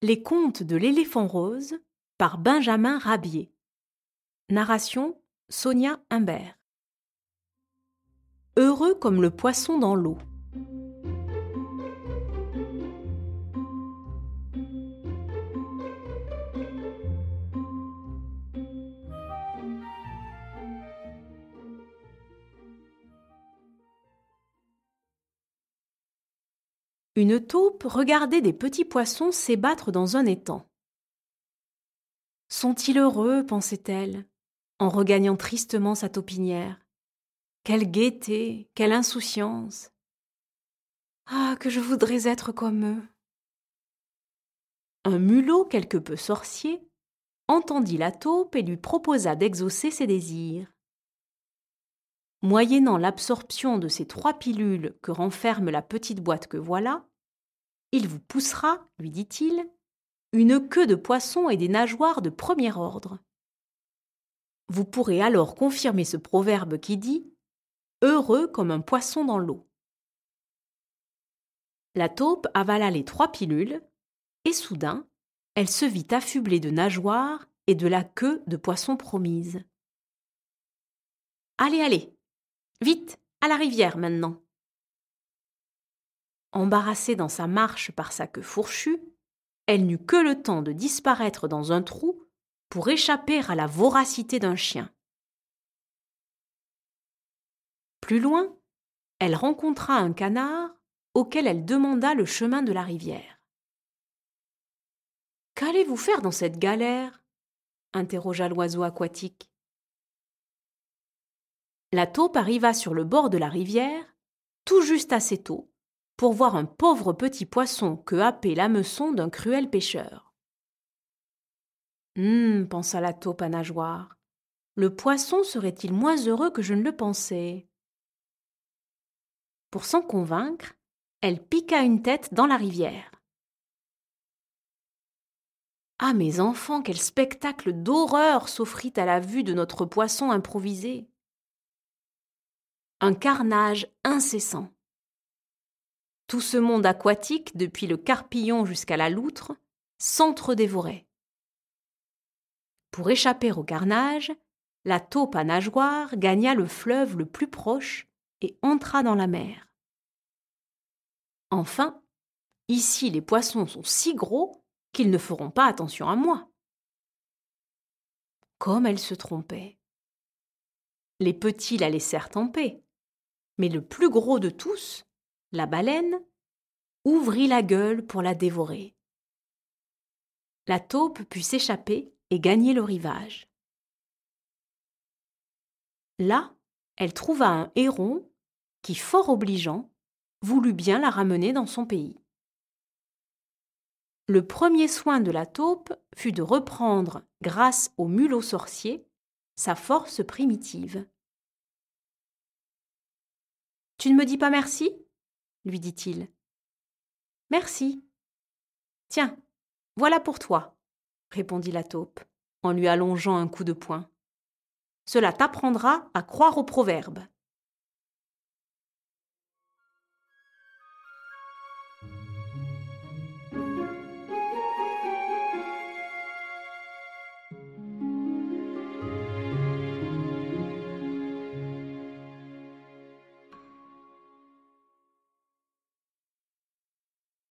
Les contes de l'éléphant rose par Benjamin Rabier. Narration Sonia Humbert. Heureux comme le poisson dans l'eau. Une taupe regardait des petits poissons s'ébattre dans un étang. Sont-ils heureux pensait-elle, en regagnant tristement sa taupinière. Quelle gaieté, quelle insouciance. Ah, que je voudrais être comme eux. Un mulot quelque peu sorcier entendit la taupe et lui proposa d'exaucer ses désirs. Moyennant l'absorption de ces trois pilules que renferme la petite boîte que voilà, il vous poussera, lui dit-il, une queue de poisson et des nageoires de premier ordre. Vous pourrez alors confirmer ce proverbe qui dit Heureux comme un poisson dans l'eau. La taupe avala les trois pilules, et soudain, elle se vit affublée de nageoires et de la queue de poisson promise. Allez, allez, vite, à la rivière maintenant. Embarrassée dans sa marche par sa queue fourchue, elle n'eut que le temps de disparaître dans un trou pour échapper à la voracité d'un chien. Plus loin, elle rencontra un canard auquel elle demanda le chemin de la rivière. Qu'allez-vous faire dans cette galère? interrogea l'oiseau aquatique. La taupe arriva sur le bord de la rivière, tout juste assez tôt pour voir un pauvre petit poisson que happait l'hameçon d'un cruel pêcheur. Hum, pensa la taupe à nageoire. Le poisson serait-il moins heureux que je ne le pensais? Pour s'en convaincre, elle piqua une tête dans la rivière. Ah, mes enfants, quel spectacle d'horreur s'offrit à la vue de notre poisson improvisé. Un carnage incessant. Tout ce monde aquatique, depuis le carpillon jusqu'à la loutre, s'entre-dévorait. Pour échapper au carnage, la taupe à nageoire gagna le fleuve le plus proche et entra dans la mer. Enfin, ici les poissons sont si gros qu'ils ne feront pas attention à moi. Comme elle se trompait. Les petits la laissèrent en paix, mais le plus gros de tous la baleine ouvrit la gueule pour la dévorer. La taupe put s'échapper et gagner le rivage. Là, elle trouva un héron qui, fort obligeant, voulut bien la ramener dans son pays. Le premier soin de la taupe fut de reprendre, grâce au mulot sorcier, sa force primitive. Tu ne me dis pas merci? Lui dit-il. Merci. Tiens, voilà pour toi, répondit la taupe, en lui allongeant un coup de poing. Cela t'apprendra à croire aux proverbes.